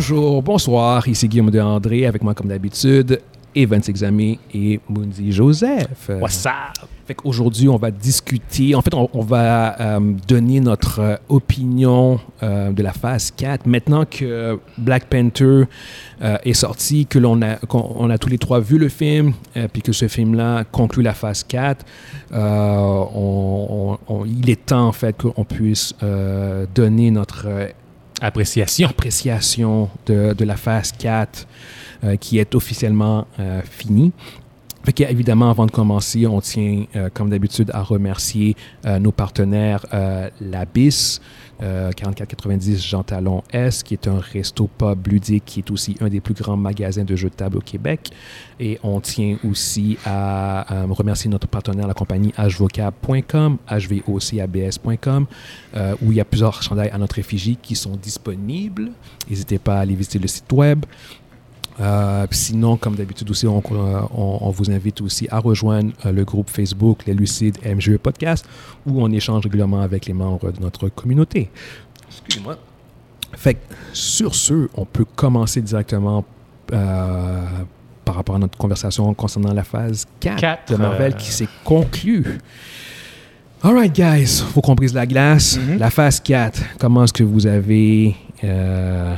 Bonjour, bonsoir, ici Guillaume de André avec moi comme d'habitude, Evan Examé et Mundi Joseph. What's up? Fait qu'aujourd'hui, on va discuter, en fait, on, on va euh, donner notre euh, opinion euh, de la phase 4. Maintenant que Black Panther est sorti, que l'on a, on a tous les trois vu le film, puis que ce film-là conclut la phase 4, euh, on- on- on- il est temps, en fait, qu'on puisse donner notre Appréciation. appréciation de, de la phase 4 euh, qui est officiellement euh, finie. Fait évidemment, avant de commencer, on tient, euh, comme d'habitude, à remercier euh, nos partenaires euh, l'Abyss, euh, 4490 Jean Talon S, qui est un resto pub ludique, qui est aussi un des plus grands magasins de jeux de table au Québec. Et on tient aussi à euh, remercier notre partenaire, la compagnie hvocab.com, hvocabs.com, euh, où il y a plusieurs chandails à notre effigie qui sont disponibles. N'hésitez pas à aller visiter le site web. Euh, sinon, comme d'habitude aussi, on, on- on vous invite aussi à rejoindre euh, le groupe Facebook Les Lucides MGE Podcast, où on échange régulièrement avec les membres de notre communauté. Excusez-moi. Fait que, sur ce, on peut commencer directement euh, par rapport à notre conversation concernant la phase 4, Quatre, de Marvel euh, qui s'est conclue. Alright, guys, faut qu'on brise la glace. Mhm. La phase 4, comment est-ce que vous avez. euh,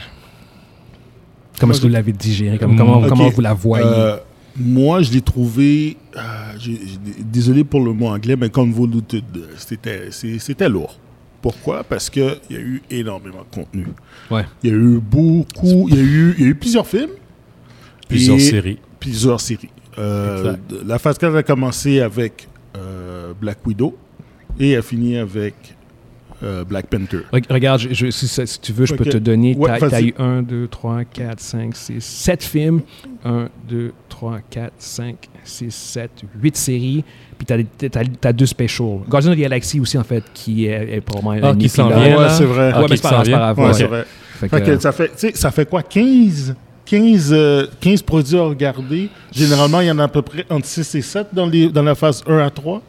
comment est-ce que vous l'avez digéré? Comme- Comment, comment vous la voyez? Euh, moi, je l'ai trouvé. euh, désolé pour le mot anglais, mais convoluted. C'était, c'est- c'était lourd. Pourquoi? Parce qu'il y a eu énormément de contenu. Ouais. Il y a eu beaucoup. Il y a eu, il y a eu plusieurs films. Plusieurs séries. Plusieurs séries. Euh, la phase 4 a commencé avec euh, Black Widow et a fini avec euh, Black Panther. Re- Regarde, je- je- si, si tu veux, je peux Ok. te donner. Ouais, T'as as eu 1, 2, 3, 4, 5, 6, 7 films. 1, 2, 3, 4, 5, 6, 7, 8 séries. Puis t'as as, deux specials. Guardian of the Galaxy aussi, en fait, qui est, est probablement Ah, un qui s'en vient, Ouais, c'est vrai. Ah, Ouais, mais qui c'est pas s'en grave. Ouais, ouais. c'est vrai. Fait Fait que, que ça, fait, tu sais, ça fait quoi 15, 15, euh, 15 produits à regarder? Généralement, il y en a à peu près entre 6 et 7 dans, les, dans la phase 1 à 3.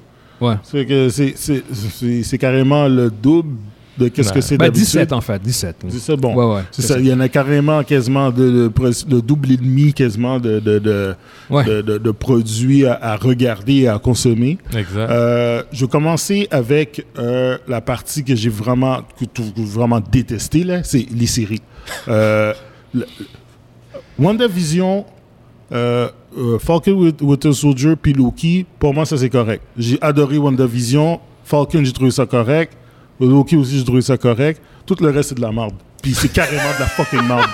Ouais. C'est que c'est- c'est- c'est- c'est carrément le double de qu'est-ce Ben, que c'est Ben, d'habitude. 17, en fait. 17. 17, bon. Ouais, ouais. C'est ça, il y en a carrément quasiment de, de double et demi quasiment de, de, de, Ouais. de- de- de produits à, à regarder et à consommer. Exact. Euh, je vais commencer avec euh, la partie que j'ai vraiment, que, vraiment détesté, là, c'est les séries. Euh, le- WandaVision, euh, euh, Falcon with, Winter Soldier, puis Loki, pour moi, ça c'est correct. J'ai adoré WandaVision. Falcon, j'ai trouvé ça correct. Loki aussi, j'ai trouvé ça correct. Tout le reste, c'est de la merde. Puis c'est carrément de la fucking merde.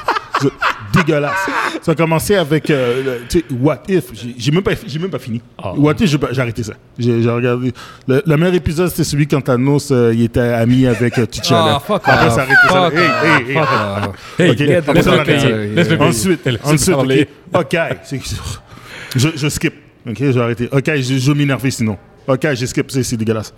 Dégueulasse. Ça a commencé avec euh, le- What If? J'ai- même, pas- même pas fini. Ah. What If, j'ai arrêté ça. J'ai regardé. Le, le meilleur épisode, c'était celui quand Thanos euh, il était ami avec euh, T'Challa. Ah, fuck Après, ça a arrêté ça. Hey, hey, hey. A. Ensuite, ensuite ok, c'est- je, je skip. Ok, j'ai arrêté. Ok, je, je vais m'énerver sinon. Ok, j'ai skip, c'est dégueulasse.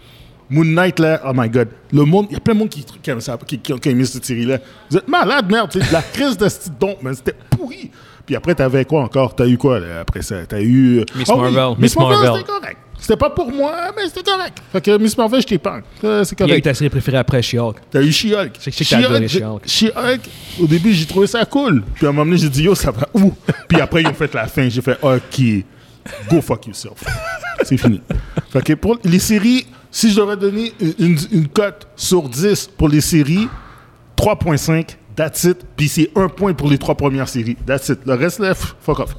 Moon Knight, là, oh my god. Le monde, il y a plein de monde qui, qui aime ça, qui, qui, qui a aimé cette série-là. Vous êtes malade, merde. c'est La crise de ce don, mais c'était pourri. Puis après, t'avais quoi encore? T'as eu quoi là, après ça? T'as eu. Miss Ah oui, Marvel. Miss Miss Marvel, Marvel. c'était correct. C'était pas pour moi, mais c'était correct. Fait que Miss Marvel, je pas. C'est Il y a eu correct. ta série préférée après She-Hulk. T'as eu She-Hulk. Je sais que t'as adoré She-Hulk, au début, j'ai trouvé ça cool. Puis à un moment donné, j'ai dit, yo, ça va où? Puis après, ils ont fait la fin. J'ai fait, OK, go fuck yourself. C'est fini. Fait que pour les séries, si je devrais donner une, une- une cote sur 10 pour les séries, 3.5, that's it. Puis c'est un point pour les trois premières séries. That's it. Le reste, là, fuck off.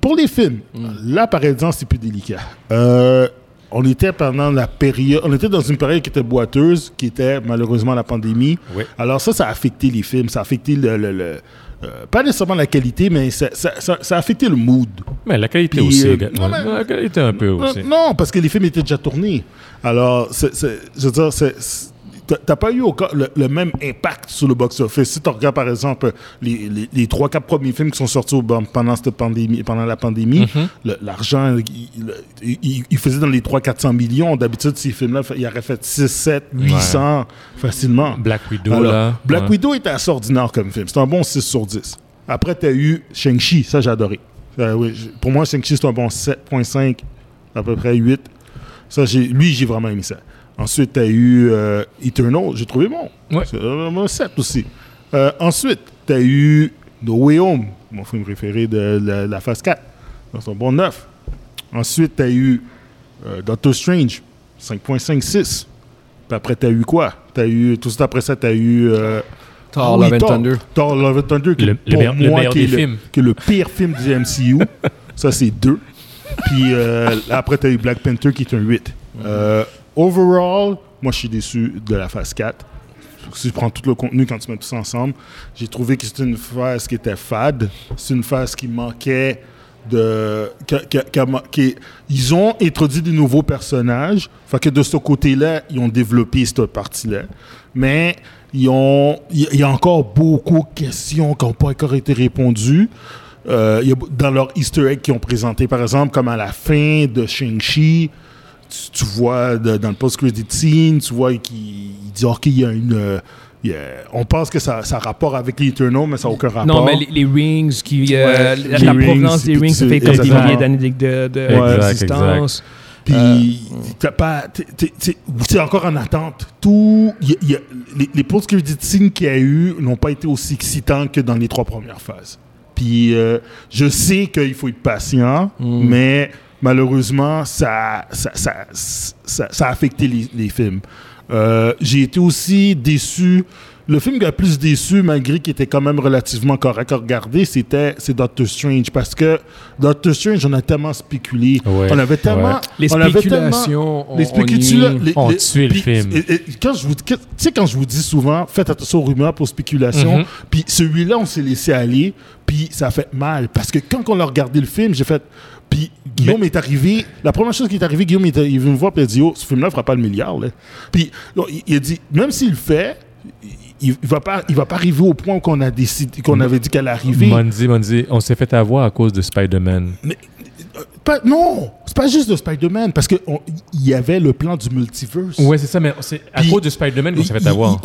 Pour les films, là, par exemple, c'est plus délicat. Euh, on était pendant la période, on était dans une période qui était boiteuse, qui était malheureusement la pandémie. Oui. Alors ça, ça a affecté les films, ça a affecté le, le- le- euh, pas nécessairement la qualité, mais ça, ça- ça- ça a affecté le mood. Mais la qualité Puis, aussi. euh, non, mais- la qualité un peu aussi. non, parce que les films étaient déjà tournés. Alors, je veux dire, c'est- t'as- pas eu encore le, le même impact sur le box-office. Si tu regardes, par exemple, les, les, les 3-4 premiers films qui sont sortis pendant, cette pandémie, pendant la pandémie, Mhm. le- l'argent, il, il- il- faisait dans les 300-400 millions. D'habitude, ces films-là, il aurait fait 6, 7, 800 facilement. Black Widow, Alors, là. Black ouais. Widow était assez ordinaire comme film. C'est un bon 6 sur 10. Après, tu as eu Shang-Chi. Ça, j'ai adoré. Euh, oui, pour moi, Shang-Chi, c'est un bon 7.5, à peu près 8. Ça, lui, j'ai vraiment aimé ça. Ensuite, tu as eu euh, Eternal. J'ai trouvé bon. Ouais. C'est un 7 aussi. Euh, ensuite, tu as eu No Way Home, mon film préféré de, la- la phase 4, dans son bon 9. Ensuite, tu as eu euh, Doctor Strange, 5.56. Puis après, tu as eu quoi? As eu, tout de suite après ça, tu as eu. euh, Thor, oui, Love and. Thunder. Thor, Love and Thunder, qui Le- est le pour meilleur- le moi, meilleur qui est le- films. qui est le pire film du MCU. ça, c'est 2. Puis euh, après, tu as eu Black Panther, qui est un 8. Euh, overall, moi, je suis déçu de la phase 4. Si je prends tout le contenu quand tu mets tout ça ensemble, j'ai trouvé que c'était une phase qui était fade. C'est une phase qui manquait de. ils ont introduit des nouveaux personnages. Fait que de ce côté-là, ils ont développé cette partie-là. Mais ils ont, il y- a encore beaucoup de questions qui n'ont pas encore été répondues. Euh, dans leur Easter egg qu'ils ont présenté, par exemple, comme à la fin de Shang-Chi, tu, tu vois de- dans le post-credit scene, tu vois qu'il il dit OK, il y a une. euh, on pense que ça, ça a rapport avec les Eternals, mais ça n'a aucun rapport. Non, mais les, les rings, qui, euh, Ouais, la, les la rings, provenance des rings, ça fait comme des milliers d'années de, de, de- Ouais, d'existence. Puis, t'as pas, c'est encore en attente. Tout, y a- y a- les, les post-credit scenes qu'il y a eu n'ont pas été aussi excitants que dans les trois premières phases. Puis, euh, je sais qu'il faut être patient, mais malheureusement, ça, ça, ça, a affecté les, les films. Euh, J'ai été aussi déçu. Le film qui a plus déçu, malgré qu'il était quand même relativement correct à regarder, c'était c'est Doctor Strange. Parce que Doctor Strange, on a tellement spéculé. Ouais, on avait tellement. ouais. Les on avait spéculations tellement- ont- les ont spéculations. nuit. les- ont les- tué le film. et- et quand je vous, que- tu sais, quand je vous dis souvent, faites attention aux rumeurs pour spéculation. Mhm. Puis celui-là, on s'est laissé aller. Puis ça a fait mal. Parce que quand on a regardé le film, j'ai fait. Puis Guillaume est arrivé. La première chose qui est arrivée, Guillaume est arrivé me voir. Puis il a dit Oh, ce film-là ne fera pas le milliard. Là. Puis il, il a dit Même s'il le fait, il ne va, pas- il va pas arriver au point qu'on a décidé, qu'on avait dit qu'elle arriver. Monzi, Monzi, on s'est fait avoir à cause de Spider-Man. Pas- non, c'est pas juste de Spider-Man. Parce qu'il y avait le plan du multiverse. Ouais, c'est ça, mais c'est à cause de Spider-Man qu'on s'est fait avoir.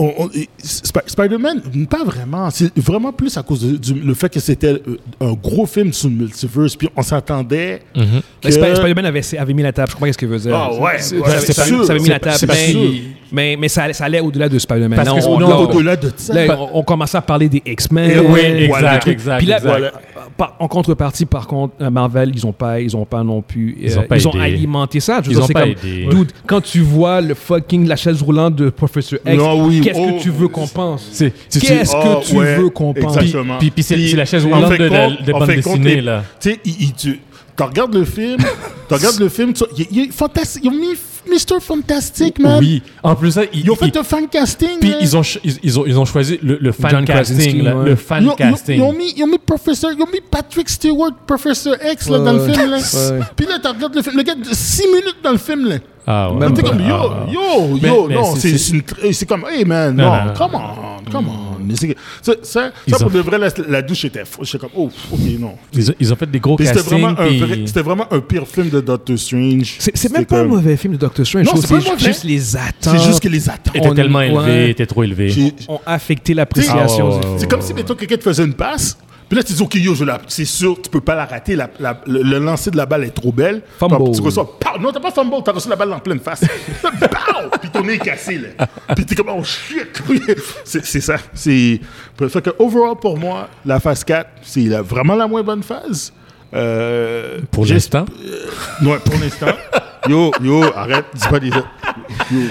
Sp- Spider-Man, pas vraiment. C'est vraiment plus à cause de- du le fait que c'était euh, un gros film sur le multiverse. Puis on s'attendait. Mhm. que- Sp- Spider-Man avait, avait mis la table, je comprends ce qu'il veut dire. Ah ouais, C'est- ouais, ça, sûr. ça avait mis C'est la table, pas mais, sûr. mais, mais ça, allait- ça allait au-delà de Spider-Man. Parce Là, que on, Non, on- au-delà de ça. là, on, on commençait à parler des X-Men. Eh Oui, exact, voilà. exact, Puis là, exact. Voilà. par- en contrepartie, par contre, euh, Marvel, ils ont pas, ils ont pas non plus, Ils euh, ont pas ils ont aidé. alimenté ça. Je veux Ils dire, ont c'est pas comme, aidé. dude, quand tu vois le fucking la chaise roulante de Professor X, Non, oui, qu'est-ce oh, que tu veux qu'on pense? Qu'est-ce que tu ouais, veux qu'on pense? exactement. Puis, puis c'est Puis, c'est la chaise en roulante fait de, la- compte- de bande dessinée, là. Tu sais, il- il- tu tu regardes le film, tu regardes le film, tu- il, il est fantastique. Ils ont mis Mr. Fantastic, man. Oui. En plus, ça, ils, Ils ont fait ils- un fan casting. puis ils ont, ils, ils ont, ils ont choisi le, le fan John casting, là, ouais. le fan Ils casting. ils ont mis, ils ont mis Professor, ils ont mis Patrick Stewart, Professor X là, dans le Ouais, film. Là. ouais. Puis là, tu regardes le film, le gars de 6 minutes dans le film. Là. Ah, ouais. Même pas. comme yo, Ah, ah. yo, Mais- yo, mais non, c'est- comme, hey man, Non, non, non, non. come on, come on. Mais c'est- Ça, ça, ça, pour ont- de vrai, la, la douche était fou. J'étais comme, oh, ok, non. Ils, ont, ils ont fait des gros Puis C'était castings. vraiment, un puis- vrai- vraiment un pire film de Doctor Strange. C'est même pas un comme- mauvais film de Doctor Strange. Non, c'est mauvais. juste les attentes. C'est juste que les attentes. était on- tellement ouais. élevé, était trop élevé. J'ai- ont affecté l'appréciation. C'est comme si, mettons, quelqu'un te faisait une passe. Puis là, tu dis, OK, yo, je la- c'est sûr, tu peux pas la rater. La, la- le, le lancer de la balle est trop belle. Fumble. Tu reçois, pow! Non, t'as pas fumble, t'as reçu la balle en pleine face. Pow! Puis ton nez est cassé, là. Puis t'es comme, oh shit! c'est c'est ça. C'est. Fait que, overall, pour moi, la phase 4, c'est vraiment la moins bonne phase. Euh, Pour l'instant. Ouais, pour l'instant. Yo, yo, arrête, dis pas des. Yo,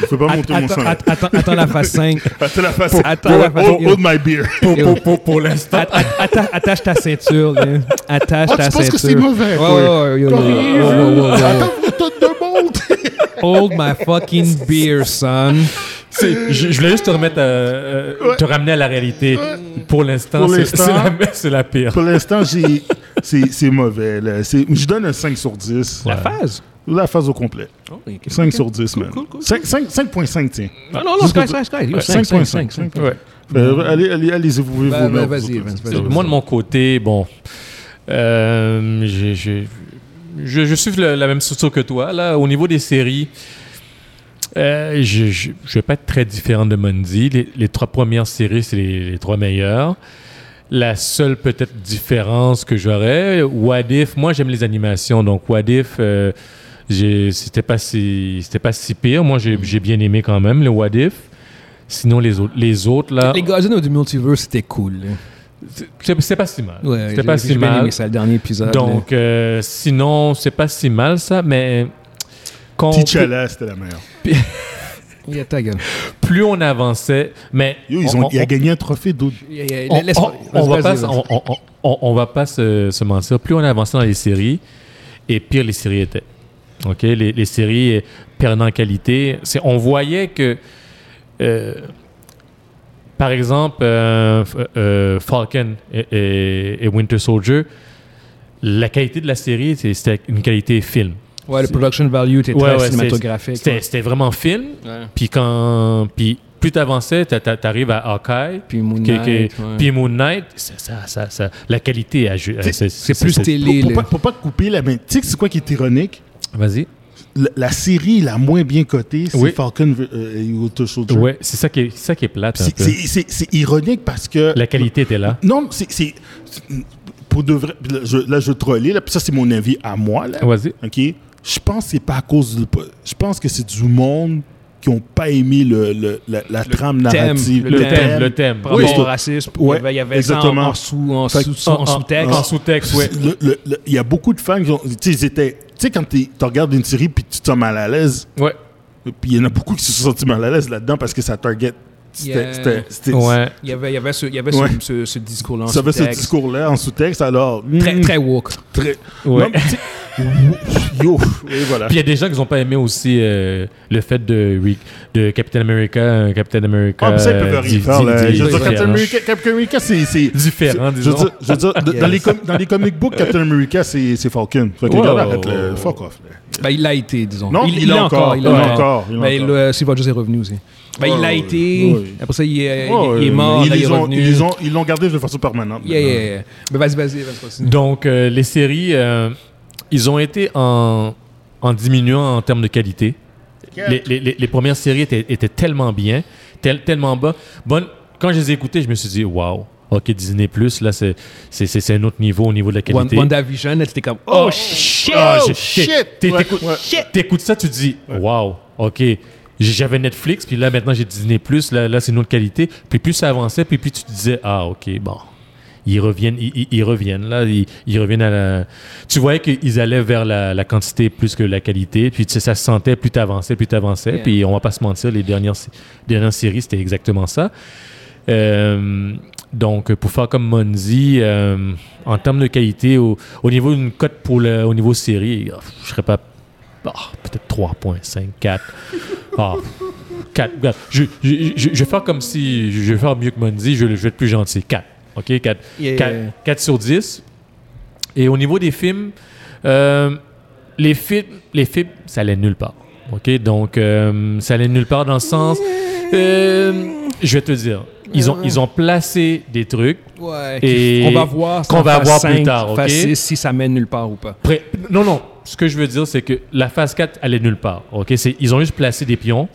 fais pas monter mon Attends, sang. attends, attends, attends la phase 5. Attends la phase. attends la phase- Hold, hold my beer. Pour, pour, pour, pour l'instant. Atta- atta- attache ta ceinture. Attache Ah, ta tu penses ceinture. que c'est mauvais? Ouais, ouais, ouais, ouais, ouais, ouais. Hold my fucking beer, son. Je, je voulais juste te remettre, à, euh, Ouais. te ramener à la réalité. Pour l'instant, Pour c'est l'instant. c'est la, la pire. Pour l'instant, c'est mauvais. là. Je donne un 5 sur 10. La phase? La phase au complet. Oh, ok. 5 sur 10, man. cool, cool. 5 5 5.5, tiens. Non, non, non, Sky, Sky, Sky. Yo, Ouais, 5, 5, 5, 5.5. 5. Ouais. Euh, allez, allez, allez-y, vous pouvez Bah, vous bah, mettre, vas-y, vous vas-y, vas-y. Moi, de mon côté, bon, euh, j'ai- je, suis le- la même structure que toi. Là, au niveau des séries, euh, je ne vais pas être très différent de Mundi. Les, trois premières séries, c'est les, trois meilleures. La seule peut-être différence que j'aurais, What If, moi j'aime les animations, donc What If, euh, c'était pas si pas si pire. Moi j'ai bien aimé quand même le What If. Sinon les autres les autres là, Les Guardians du Multiverse, c'était cool. C'est c'est pas si mal. Ouais, j'ai- pas si mal. aimé ça, le dernier épisode. Donc, euh, sinon, c'est pas si mal ça, mais quand T'Challa, c'était la meilleure. Il y a ta gueule. plus on avançait, mais Yo, ils on- ont, il a on- gagné un trophée d'autres. On, on- on va pas, vas-y. on, on- on- on va pas se, se mentir. Plus on avançait dans les séries, et pire les séries étaient. Ok, les, les séries euh, perdaient en qualité. C'est, on voyait que, euh, par exemple, euh, f- euh, Falcon et, et- et Winter Soldier, la qualité de la série, c'était une qualité film. Ouais, le production value était Ouais, très ouais, cinématographique. C'était, vraiment film. Ouais. Puis quand, puis plus t'avançais, t'a- t'a- t'arrives à Hawkeye. Puis Moon Knight. Puis Moon Knight, ça, ça, ça, la qualité, C'est- plus télé. Pour, pour le- pas, pour pas te couper, là, mais tu sais c'est quoi qui est ironique? Vas-y. La, série la moins bien cotée, c'est Oui. Falcon euh, et Winter Soldier. Ouais, c'est ça qui est, ça qui est plate C'est- ironique parce que. La qualité était là. Non, c'est. Pour de vrai. Là, je, là, je trollais, là, puis ça, c'est mon avis à moi. Vas-y. OK? Je pense que c'est pas à cause de. Je pense que c'est du monde qui ont pas aimé le, le- la, la trame thème, narrative. le Le thème. thème, le thème. Par Oui, au racisme, Ouais, il y avait, avait ça en, exactement. en sous, en Fait sous, que- en En- sous-texte. En sous-texte, ouais. Le- le- le- Il y a beaucoup de fans qui ont. Tu sais, ils étaient. Tu sais, quand tu regardes une série puis tu te sens mal à l'aise, Ouais. puis il y en a beaucoup qui se sont sentis mal à l'aise là-dedans parce que ça target. C'était. Ouais. Il y avait, il y avait ce, il y avait Ouais. ce, ce, ce discours-là en Ça avait ce sous-texte. discours-là en sous-texte, alors. Très, hmm, très woke. très- Ouais. Non, mais Yo, et voilà. Puis il y a des gens qui n'ont pas aimé aussi euh, le fait de, de Captain America, euh, Captain America. Ah, mais ça, ils peuvent euh, rien faire, Je veux dire, Captain. America, Captain America, c'est. Différent, Je veux disons. dire, je veux dire, de- dans, les com- dans les comic books, Captain America, c'est Falcon. Fait que Ouais, regarde, ouais, arrête, le fuck off. là. Ben, il l'a été, disons. Non, il, l'a encore. Il l'a encore. il Ben, encore. le, Steve Rogers est revenu aussi. Ben, il l'a Ouais, été. Ouais. Après ça, il est, Ouais, il est mort. Ils là, il ont- ils ont- Ils l'ont gardé de façon permanente. Yeah, yeah, yeah. Ben, vas-y, vas-y, vas-y, continue. Donc, euh, les séries, euh, ils ont été en, en diminuant en termes de qualité. Les, les- les- les premières séries étaient, étaient tellement bien, tel- tellement bas. Bonne, quand je les ai écoutées, je me suis dit, waouh, ok, Disney, là, c'est- c'est c'est- c'est un autre niveau au niveau de la qualité. WandaVision, là, c'était comme Oh, shit! Ah, Oh, shit! t'é- Ouais, t'écoutes- ouais. T'écoutes ça, tu dis, waouh, ok. J'avais Netflix, puis là, maintenant, j'ai Disney Là, là c'est une autre qualité. Puis plus ça avançait, puis plus tu te disais, ah, ok, bon. Ils reviennent, ils, ils- reviennent là, ils, ils reviennent à la. Tu voyais qu'ils allaient vers la, la quantité plus que la qualité, puis tu sais, ça se sentait plus t'avançais, plus t'avançais, Yeah. puis on va pas se mentir, les dernières, dernières séries c'était exactement ça. Euh, donc pour faire comme Monzi, euh, en termes de qualité, au, au niveau d'une cote pour le, au niveau série, je serais pas ah, peut-être 3.5, 4. Ah, 4. Regarde, Je, je, je, je vais faire comme si je vais faire mieux que Monzi, je, je vais être plus gentil. 4. OK? 4, Yeah. 4, 4 sur 10. Et au niveau des films, euh, les films, les films, ça allait nulle part. OK? Donc, euh, ça allait nulle part dans le sens. euh, je vais te dire, ils ont, ils ont placé des trucs. Ouais, Et on va voir qu'on va voir plus 5, tard, ok? phase 6, si ça mène nulle part ou pas. Pré- non, non. Ce que je veux dire, c'est que la phase 4 allait nulle part. OK? C'est, ils ont juste placé des pions.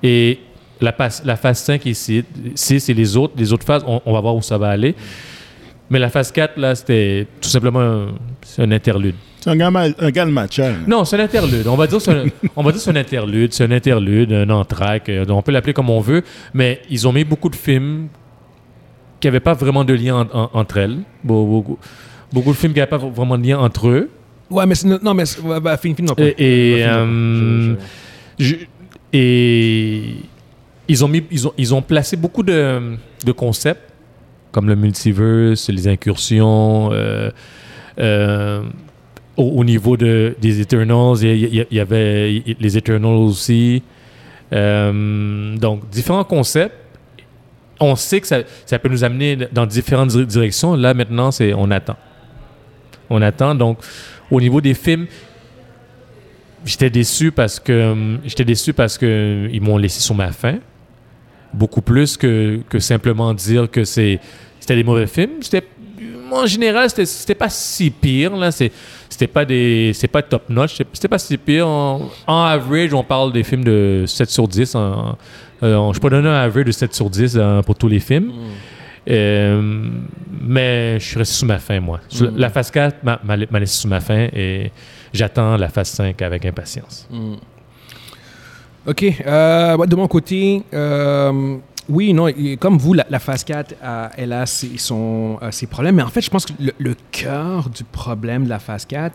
Et la, phase- la phase 5 et 6, 6 et les autres, les autres phases, on, on va voir où ça va aller. Mais la phase 4, là, c'était tout simplement un, c'est un interlude. C'est un gars, mal- un gars de match. hein. Non, c'est un interlude. On va dire c'est un, on va dire c'est un interlude, c'est un interlude, un entraque, euh, on peut l'appeler comme on veut, mais ils ont mis beaucoup de films qui n'avaient pas vraiment de lien en- en- entre elles. Be- Beaucoup, beaucoup de films qui n'avaient pas vraiment de lien entre eux. Ouais, mais c'est- non, mais bah, finis, finis, non, pas. Et, et, Bah, finis, non, euh, je- et ils ont, mis, ils, ont, ils ont placé beaucoup de, de concepts, comme le multiverse, les incursions, euh, euh, au, au niveau de, des Eternals, il y, avait les Eternals aussi. Euh, donc, différents concepts. On sait que ça, ça peut nous amener dans différentes dir- directions. Là, maintenant, c'est on attend. On attend. Donc, au niveau des films, j'étais déçu parce que j'étais déçu parce que ils m'ont laissé sur ma faim. Beaucoup plus que, que simplement dire que c'est c'était des mauvais films. C'était en général, c'était pas si pire là, c'était pas des c'est pas top notch, c'était- pas si pire en, average, on parle des films de 7 sur 10 en, euh, je peux donner un average de 7 sur 10 hein, pour tous les films. Euh, mais je suis resté sous ma faim, moi. Mm. La phase 4 m'a laissé sous ma faim et j'attends la phase 5 avec impatience. Mm. OK. euh, ouais, de mon côté, euh, oui, non, comme vous, la, la phase 4, euh, elle a ses, son, euh, ses problèmes. Mais en fait, je pense que le, le cœur du problème de la phase 4,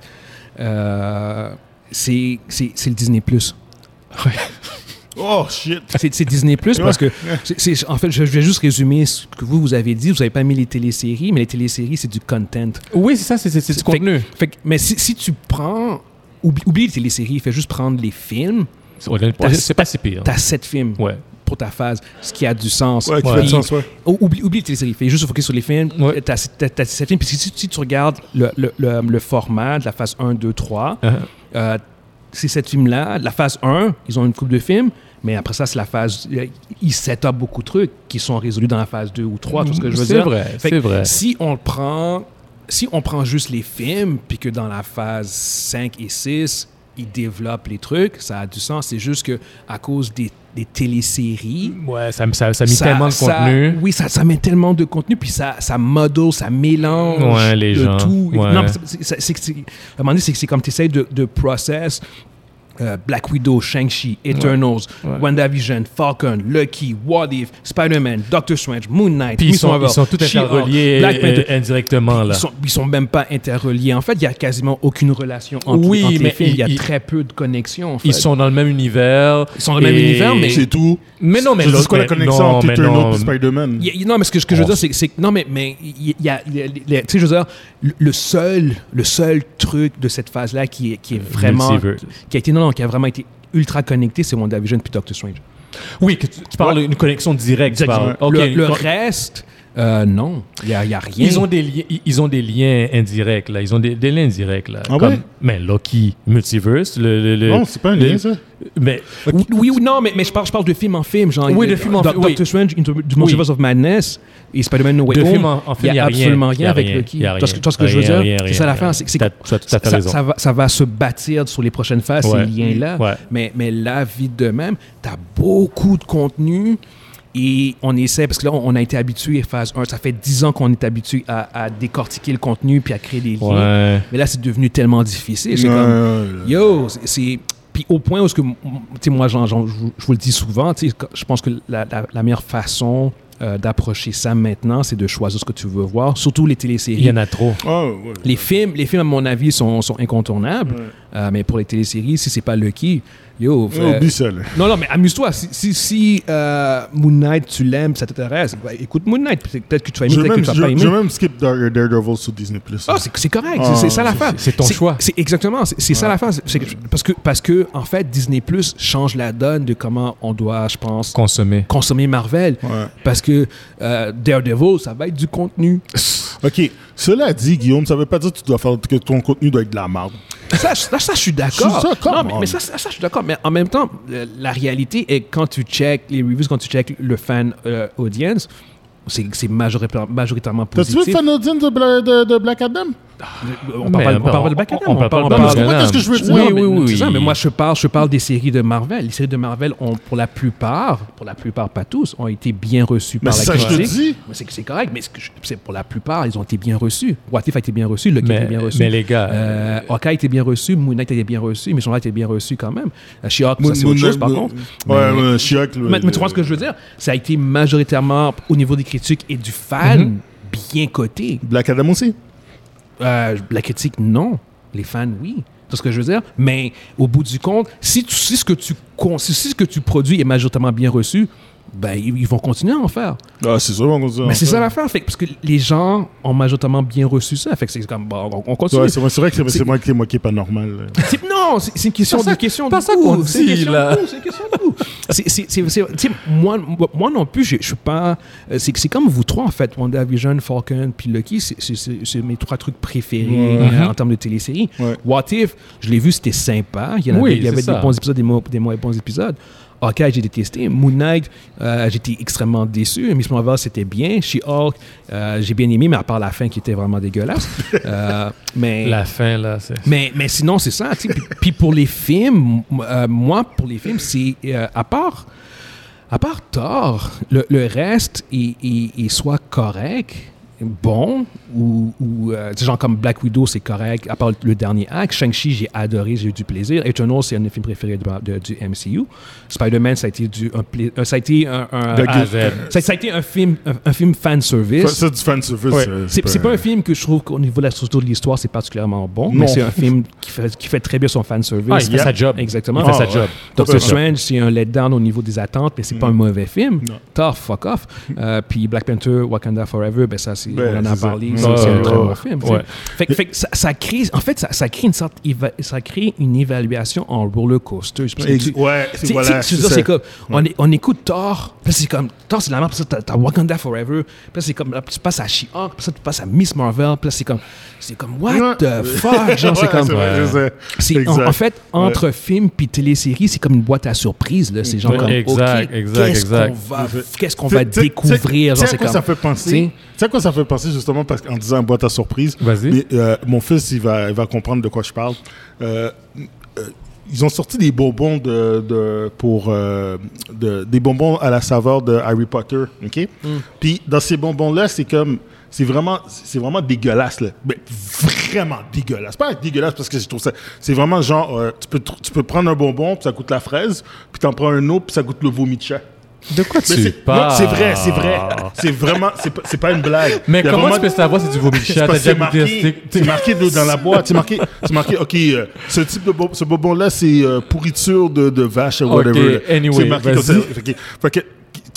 euh, c'est le Disney+. Oh, shit. C'est c'est Disney Plus parce que, c'est- c'est- en fait, je, je vais juste résumer ce que vous, vous avez dit. Vous n'avez pas mis les téléséries, mais les téléséries, c'est du content. Oui, c'est ça, c'est c'est- c'est du contenu. Fait mais si, si tu prends, oublie, oublie les téléséries, fais juste prendre les films. C'est c'est pas si pire. Tu as sept films Ouais. pour ta phase, ce qui a du sens. Ouais, qui Ouais. fait du sens, ouais. Oublie, oublie les téléséries, fais juste focus sur les films. Ouais. Tu as, sept films. Puis si, si tu regardes le, le, le, le format de la phase 1, 2, 3, Uh-huh. euh, ces sept films-là, la phase 1, ils ont une coupe de films, mais après ça, c'est la phase. euh, Ils set up beaucoup de trucs qui sont résolus dans la phase 2 ou 3, tout ce que je veux C'est dire? vrai, c'est vrai. Si on le prend. Si on prend juste les films, puis que dans la phase 5 et 6, ils développent les trucs, ça a du sens. C'est juste que à cause des, des téléséries, Ouais, ça, ça, ça ça- tellement de contenu. Oui, ça, ça met tellement de contenu, puis ça, ça module, ça mélange Ouais, les de gens, tout. ouais. Non, c'est- c'est- c'est- c'est- à un moment donné, c'est c'est comme tu essaies de, de process euh, Black Widow, Shang-Chi, Eternals, Ouais. WandaVision, Falcon, Lucky, What If, Spider-Man, Doctor Strange, Moon Knight, Puis ils sont, Marvel, ils sont tous interreliés Black Panther. euh, indirectement, là. Ils sont, ils sont même pas interreliés. En fait, il y a quasiment aucune relation entre, Oui, entre les mais films. Il y a ils- très peu de connexion. en fait. Ils sont dans le même univers. Ils sont dans le même univers, mais- C'est tout. Mais non, mais C'est quoi la mais connexion non, entre mais Eternal non. et Spider-Man? Non, mais ce que, ce que je veux Oh. dire, c'est que. Non, mais mais il y a. il y a- il y a- tu sais, je veux dire, le- seul, le seul truc de cette phase-là qui est, qui est vraiment. Qui a été. Non, qui a vraiment été ultra connecté, c'est WandaVision puis Doctor Strange. Oui, que tu, tu parles d'une connexion directe. tu parles. Ok, le, reste, euh, non. Il n'y a, il y a rien. Ils ont des liens, ils- ils ont des liens indirects là. Ils ont des, des liens indirects là. Ah Comme- ouais? Mais Loki, Multiverse, le, le, le- Non, c'est pas un le- lien, ça. Mais Oui, oui ou non, mais, mais je, parle, je parle de film en film. Genre, Oui, de euh, film en film, oui. Doctor Strange, Into the Multiverse of Madness et Spider-Man No Way de Home. film en, en film, il n'y a, absolument rien avec rien, Loki. Tu vois ce que- tu vois ce que rien, je veux dire? C'est ça rien. l'affaire. c'est- ça, va, se bâtir sur les prochaines phases, ces liens-là. Mais, mais là, vite de même, tu as beaucoup de contenu et on essaie, parce que là, on a été habitué, phase 1, ça fait 10 ans qu'on est habitué à, à décortiquer le contenu puis à créer des liens. Ouais. Mais là, c'est devenu tellement difficile. C'est comme. Yo, c'est-. Puis au point où, ce que, m- tu sais, moi, je vous- je vous le dis souvent, tu sais, quand- je pense que la, la- la meilleure façon euh, d'approcher ça maintenant, c'est de choisir ce que tu veux voir, surtout les téléséries. Il y en a trop. Ah, ouais. Les films, les films, à mon avis, sont, sont incontournables. Ouais. Euh, mais pour les téléséries, si c'est pas Lucky, yo. Euh, Oublie ça, là. non, non, mais amuse-toi. Si, si, si, euh, Moon Knight, tu l'aimes, ça t'intéresse, bah, écoute Moon Knight. Peut-être que tu vas aimer, Je peut-être vais que tu même, vas pas je, aimer. je vais même skip Dar- Daredevil sur Disney+. Ah, c'est c'est correct, Ah, c'est c'est ça c'est- l'affaire. c'est ton choix. C'est exactement, c'est c'est ça l'affaire. C'est Parce que, parce que, en fait, Disney Plus change la donne de comment on doit, je pense, Consommer. consommer Marvel. Ouais. Parce que euh, Daredevil, ça va être du contenu. OK. Cela dit, Guillaume, ça veut pas dire que, tu dois faire, que ton contenu doit être de la merde. Ça, je- ça, ça, je suis d'accord. Non, mais, ça, ça, je suis d'accord. Mais en même temps, euh, la réalité est quand tu check les reviews, quand tu check le fan euh, audience, c'est majoritairement, majoritairement T'as-tu vu positif. le fan audience de, Bla- de, de Black Adam? On parle, pas- Mais on parle pas de on- Black Adam, on parle pas de on Black Non, mais tu Adam. comprends ce que je veux dire? Oui, Non, oui, mais- oui. ça, mais moi, je parle, je parle des séries de Marvel. Les séries de Marvel ont, pour la plupart, pour la plupart, pas tous, ont été bien reçues Mais par la ça, je te dis. Mais C'est c'est correct, mais c'est pour la plupart, ils ont été bien reçus. What If a été bien reçu, Lucky a Mais, été bien reçu. mais les gars, Euh, Hawkeye a été bien reçu, Moon Knight a été bien reçu, Mission Light a été bien reçu quand même. Euh, She-Hulk, ça, c'est autre chose par contre. Ouais, Mais- She-Hulk, le- Mais, mais tu vois ce que je veux dire? Ça a été majoritairement, au niveau des critiques et du fan, Mhm. bien coté. Black Adam aussi. Euh, la critique, non. Les fans, oui. C'est ce que je veux dire? Mais au bout du compte, si, tu, si, ce, que tu, si ce que tu produis est majoritairement bien reçu, ben, ils, ils vont continuer à en faire. Ah, c'est sûr, on continue. Mais c'est ça l'affaire. Fait que- Parce que les gens ont majoritairement bien reçu ça. Fait que c'est comme, bon, on, on continue. Ouais, c'est vrai, c'est vrai que c'est- C'est- c'est moi qui, moi qui est pas normal. là. C'est- non, c'est c'est une question, de question pas de ça goût. qu'on C'est une dit, question là. de goût, C'est une question de goût. C'est- c'est- c'est- c'est- tu sais, moi, moi non plus, je je suis pas. euh, C'est c'est comme vous trois, en fait. WandaVision, Falcon, puis Lucky, c'est- c'est c'est- c'est mes trois trucs préférés Ouais. euh, en termes de téléséries. Ouais. What If, je l'ai vu, c'était sympa. Il y, en avait, Oui, il y avait c'est des ça. bons épisodes, des, mo- des moins bons épisodes. Hawkeye, j'ai détesté. Moon Knight, euh, j'étais extrêmement déçu. Miss Marvel, c'était bien. She-Hulk, euh, j'ai bien aimé, mais à part la fin qui était vraiment dégueulasse. Euh, mais... la fin, là, c'est. Mais, mais sinon, c'est ça. Puis, puis pour les films, euh, moi, pour les films, c'est à part. À part Thor, le, le reste est, est- est soit correct, bon, ou, ou euh, tu sais, genre comme Black Widow, c'est correct, à part le dernier acte. Shang-Chi, j'ai adoré, j'ai eu du plaisir. Eternal, c'est un de mes films préférés de- de- du MCU. Spider-Man, ça a été, du, un, euh, ça a été un, ça, ça a été un film, un, un film fan service. Ça, du fan service. Ouais. euh, C'est c'est pas un film que je trouve qu'au niveau de la structure de l'histoire, c'est particulièrement bon, Non. mais c'est un film qui fait, qui fait très bien son fan service. Ah, il fait sa job. Exactement. Il fait Ah, sa ouais. job. Doctor Ouais. Strange, c'est un letdown au niveau des attentes, mais c'est pas un mauvais film. Tough, fuck off. Euh, puis Black Panther, Wakanda Forever, ben ça, c'est, Ben, on en a parlé, c'est, c'est un ouais, très ouais. bon film. tu sais. Ouais. Fait, que- fait que ça, ça crée, en fait, ça, ça crée une sorte, éva- ça crée une évaluation en roller coaster. Tu- ouais, c'est voilà. c'est comme, on, est- on écoute Thor, puis là, c'est comme, Thor, c'est la merde, puis ça, t'as, t'as Wakanda Forever, puis là, c'est comme, là, tu passes à She-Hulk, puis ça, tu passes à Miss Marvel, puis là, c'est comme, c'est comme, what Ouais. the fuck? Genre, c'est comme, c'est, en, fait, entre film puis télésérie, c'est comme une boîte à surprise, là. C'est genre comme, exact, OK, exact, qu'est-ce qu'on va, qu'est-ce qu'on découvrir? Tu sais Genre, à c'est quoi comme, ça fait penser? tu sais, Tu sais à quoi ça fait penser justement parce qu'en disant boîte à surprise, mais, euh, mon fils il va, il va comprendre de quoi je parle. Euh, euh, ils ont sorti des bonbons de, de- pour euh, de- des bonbons à la saveur de Harry Potter, ok? Puis dans ces bonbons là, c'est comme c'est vraiment c'est vraiment dégueulasse là. Mais vraiment dégueulasse. Pas dégueulasse parce que je trouve ça c'est vraiment genre euh, tu peux tu peux prendre un bonbon, puis ça goûte la fraise, puis t'en prends un autre, puis ça goûte le vomi de chat. De quoi Mais tu c'est- parles? non, c'est vrai, c'est vrai. C'est vraiment, c'est pas, c'est pas une blague. Mais comment vraiment- tu peux savoir si tu vomis de chat? T'as déjà marqué, c'est marqué de- dans la boîte. C'est marqué, c'est marqué, OK, euh, ce type de bo- ce bonbon-là, c'est euh, pourriture de, de vache ou whatever. anyway, c'est marqué comme ça. vas-y. Fait que, fait que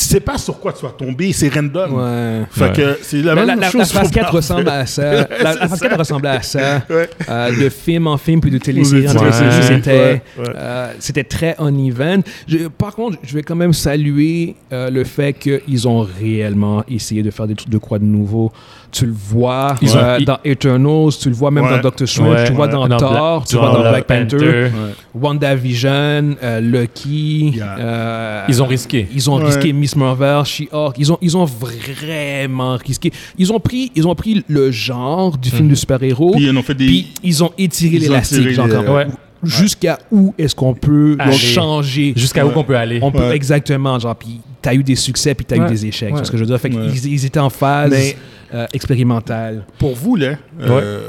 tu sais pas sur quoi tu vas tomber, c'est random. ouais. Fait Ouais. que c'est la Mais même la, chose. la phase pour 4 Marvel. ressemble à ça. La, la phase 4 ressemblait à ça. Ouais. Euh, de film en film, puis de télésérie en télésérie. C'était, Ouais, ouais. euh, c'était très uneven. Je, par contre, je vais quand même saluer euh, le fait qu'ils ont réellement essayé de faire des trucs de quoi de nouveau. Tu le vois Ils euh, ont- dans Eternals, tu le vois même Ouais. dans Doctor Strange, Ouais, tu le vois ouais. dans Dans Thor, Black- tu le vois dans Black Panther. WandaVision, euh, Lucky. Yeah. euh, Ils ont risqué. ils ont Ouais. risqué Miss Marvel, She-Hulk. Ils ont, ils ont vraiment risqué. Ils ont pris, ils ont pris le genre du film de super-héros, Puis ils ont fait des. puis ils ont étiré l'élastique. Ouais. Jusqu'à où est-ce qu'on peut Aller. changer? Jusqu'à où Ouais. qu'on peut aller? on peut Ouais. exactement, genre, puis t'as eu des succès, puis t'as eu Ouais. des échecs. Ouais. C'est ce que je veux dire? Fait Ouais. qu'ils ils étaient en phase Mais- euh, expérimentale. Pour vous, là, euh,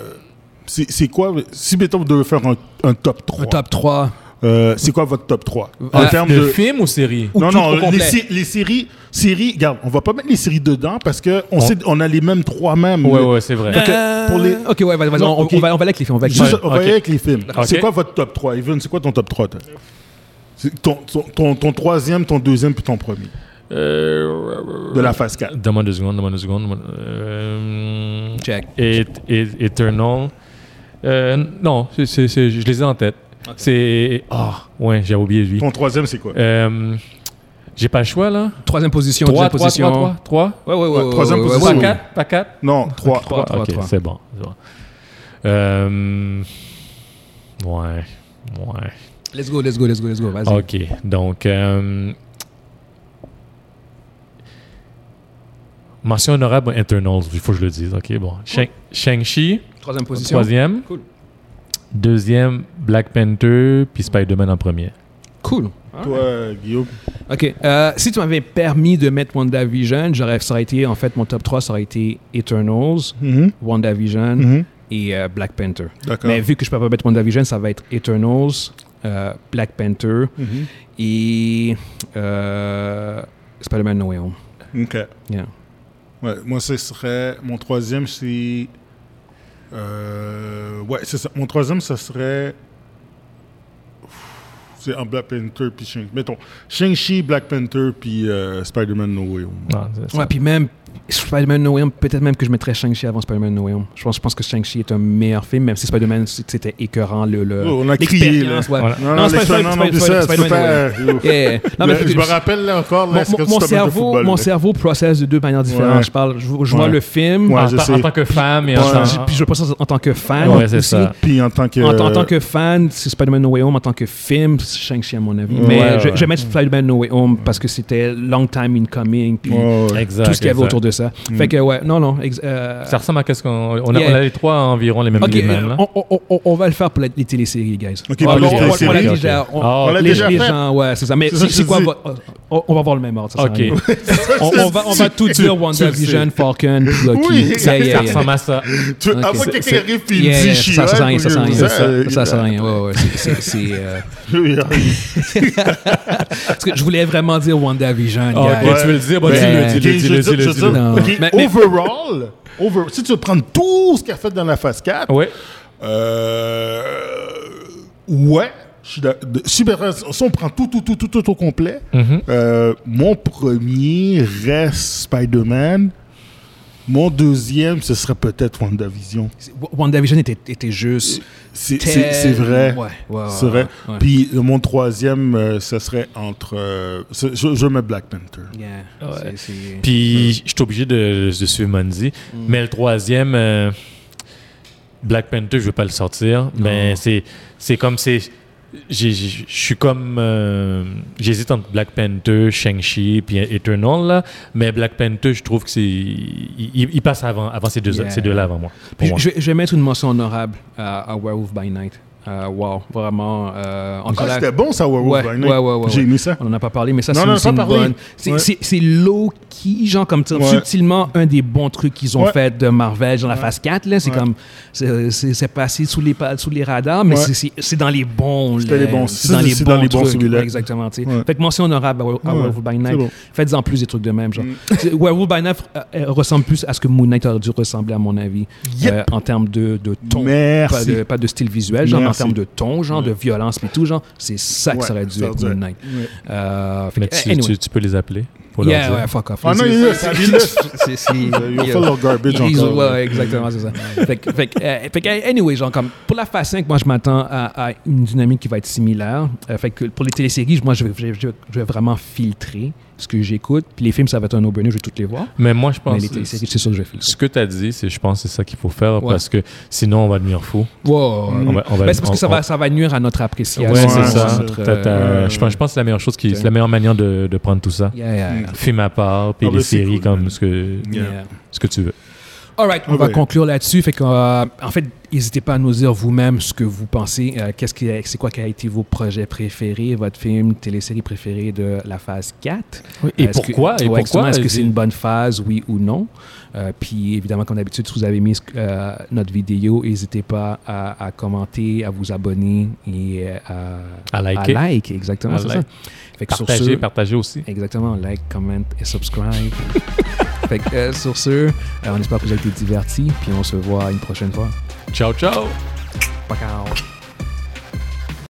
c'est c'est quoi, si mettons vous devez faire un, un top 3, Un top 3. euh, c'est quoi votre top 3 En Euh, termes De de. film ou série? Ou non, tout non, les, les séries, séries, regarde, on va pas mettre les séries dedans parce que on, On- sait, on a les mêmes trois mêmes. Ouais, ouais, c'est vrai. Que pour les- Euh, Ok, ouais, vas-y, on, ok. on va, on va aller avec les films. On va avec les Juste, films. on va y ok. aller avec les films. C'est quoi votre top 3 Evan, c'est quoi ton top 3 toi? C'est ton, ton, ton, ton troisième, ton deuxième, puis ton premier Euh, de la phase 4. Donne-moi deux secondes, donne-moi deux secondes. donne-moi- Euh, Check. et, et- Eternal. Euh, non, c'est- c'est- c'est- je les ai en tête. C'est. Ah, ouais, j'ai oublié lui. Ton troisième, c'est quoi? Euh, j'ai pas le choix là. Troisième position, 3, deuxième 3, position. 3, 3, 3. Ouais, ouais, ouais. Ouais, troisième ouais, position. Pas 4, pas 4. Non, 3. Trois, trois, ok, trois. c'est bon. c'est bon. Euh, ouais, ouais. Let's go, let's go, let's go, let's go. Vas-y. Ok, donc. Euh, mention honorable Eternals, il faut que je le dise. Ok, bon. Shang- Shang-Chi, Troisième position. troisième. Cool. Deuxième, Black Panther, puis Spider-Man en premier. Cool. Toi, Guillaume. OK. Euh, si tu m'avais permis de mettre WandaVision, j'aurais, ça aurait été, en fait, mon top 3, ça aurait été Eternals, Mhm, WandaVision mhm. et euh, Black Panther. D'accord. Mais vu que je peux pas mettre WandaVision, ça va être Eternals, euh, Black Panther Mhm. et euh, Spider-Man No Way Home. Ok. Yeah. Ouais, moi, ce serait. Mon troisième, c'est. Euh, ouais, c'est ça. Mon troisième, ça serait. C'est en Black Panther puis Shang. Mettons, Shang-Chi, Black Panther puis euh, Spider-Man No Way Home. Ah. Ouais, puis même Spider-Man No Way Home, peut-être même que je mettrais Shang-Chi avant Spider-Man No Way Home. Je pense, je pense que Shang-Chi est un meilleur film, même si Spider-Man, c'était écœurant. Le, le, Oh, on a crié, là. l'expérience, ouais. Voilà. Non, Spider-Man No Way Le- je me rappelle là encore, là, mon, cerveau, football, mon cerveau processe de deux manières différentes. Ouais. Je parle, je, je vois le film, Ouais, en, tant- sais. en tant que femme et en puis- je le processe en tant que fan Ouais, c'est aussi. ça. Puis en tant que. En, tant que fan, c'est Spider-Man No Way Home. En tant que film, c'est Shang-Chi, à mon avis. Mais je, vais mettre Spider-Man No Way Home parce que c'était long time in coming. Puis tout ce qu'il y avait exact. Autour de ça. Fait que, ouais, non, non. ex- euh, Ça ressemble à qu'est-ce qu'on. On a, Yeah. on a les trois environ les mêmes Ok, les mêmes, là. on, on- on- on va le faire pour les téléséries, guys. Ok, on, l'a déjà. on- on l'a les, déjà les fait. gens, ouais, c'est ça. Mais C'est quoi votre. On, on va voir le même ordre. ça Ok. on, on va, on va tout dire WandaVision. Falcon, puis Loki. Oui, Yeah, Ça, yeah, ça yeah. ressemble à ça. Tu, Ok. Avant que C'est- quelqu'un arrive et il Yeah, dit yeah, ça, ça sert à rien, ça sert à rien. Ça, ça sert à rien. Ouais, ouais, c'est- euh, oui, oui. Parce que je voulais vraiment dire WandaVision. Ah, ok, tu veux le dire? Dis-le, dis-le, dis-le, dis-le, overall, over- si tu veux prendre tout ce qu'il a fait dans la phase 4, Ouais. euh, ouais, je suis d'ac- de- super. Si on prend tout, tout, tout, tout, tout au complet, Mhm. euh, mon premier reste Spider-Man. Mon deuxième, ce serait peut-être WandaVision. WandaVision était, était juste. C'est vrai. Ouais, ouais, C'est ouais, vrai. ouais. Puis mon troisième, euh, ce serait entre. euh, je, je mets Black Panther. Yeah, Puis, je suis obligé de, de suivre Monzi. Mais le troisième, euh, Black Panther, je veux pas le sortir. Mais c'est, c'est comme c'est. Je suis comme. euh, J'hésite entre Black Panther, Shang-Chi, puis Eternal. Là. Mais Black Panther, je trouve que c'est. Il, passe avant, avant ces, Yeah. deux-là avant moi. pour Puis moi. je, je vais mettre une mention honorable à, à Werewolf by Night. Euh, wow, vraiment. Euh, encore Ah, c'était bon ça, Werewolf Ouais, ouais, ouais, J'ai aimé ça. On n'en a pas parlé, mais ça, c'est une bonne. C'est low-key, genre, comme subtilement, un des bons trucs qu'ils ont fait de Marvel dans la phase 4. là. C'est comme. C'est passé sous les, sous les radars, mais c'est- dans les bons. C'était les bons- C'est dans les bons dans les bons trucs. Exactement. Fait que mention honorable à. Werewolf by Night. Faites-en plus des trucs de même, genre. Mm. Werewolf by Night euh, ressemble plus à ce que Moon Knight aurait dû ressembler, à mon avis, en termes de, de ton. Pas de, pas de style visuel, genre, en termes de ton, genre, de Ouais. violence et tout, genre. C'est ça que Ouais, ça aurait dû être Moon Knight. Ouais. Euh, fait Mais tu, anyway. tu- tu peux les appeler pour leur Yeah, dire. ouais, fuck off. Ah non, il Ils ont yeah. fait leur garbage encore. ouais, exactement, c'est ça. fait, que- fait, euh, fait que, anyway, genre, comme, pour la phase 5, moi, je m'attends à, à une dynamique qui va être similaire. Euh, fait que pour les téléséries, moi, je vais, je je je vais vraiment filtrer ce que j'écoute. Puis les films, ça va être un no-brainer, je vais toutes les voir. Mais moi, je Mais pense. les téléséries, c'est sûr que je vais filtrer. Ce que tu as dit, c'est, je pense que c'est ça qu'il faut faire Ouais. parce que sinon, on va devenir fou. Wow. On va, on va- Ben, c'est parce on- que ça va, ça va nuire à notre appréciation. Ouais, c'est ça. euh, je, pense, je pense que c'est la meilleure chose, qui, la meilleure manière de, de prendre tout ça. Film à part, puis Ah, les ben, c'est séries cool, comme man. ce que. Yeah. ce que tu veux. All right, on Ah va conclure là-dessus. Fait euh, en fait, n'hésitez pas à nous dire vous-même ce que vous pensez. Euh, qu'est-ce qui, c'est quoi qui a été vos projets préférés, votre film, télésérie préférée de la phase 4 Et pourquoi? que, et ouais, pourquoi? Est-ce que c'est une bonne phase, oui ou non? Euh, Puis évidemment, comme d'habitude, si vous avez mis euh, notre vidéo, n'hésitez pas à, à commenter, à vous abonner et à, À liker. à like. Exactement, À like. ça. Fait que sur ce- partager aussi. Exactement, like, comment et subscribe. fait que, euh, sur ce, euh, on espère que vous avez été divertis, puis on se voit une prochaine fois. Ciao, ciao! Ciao.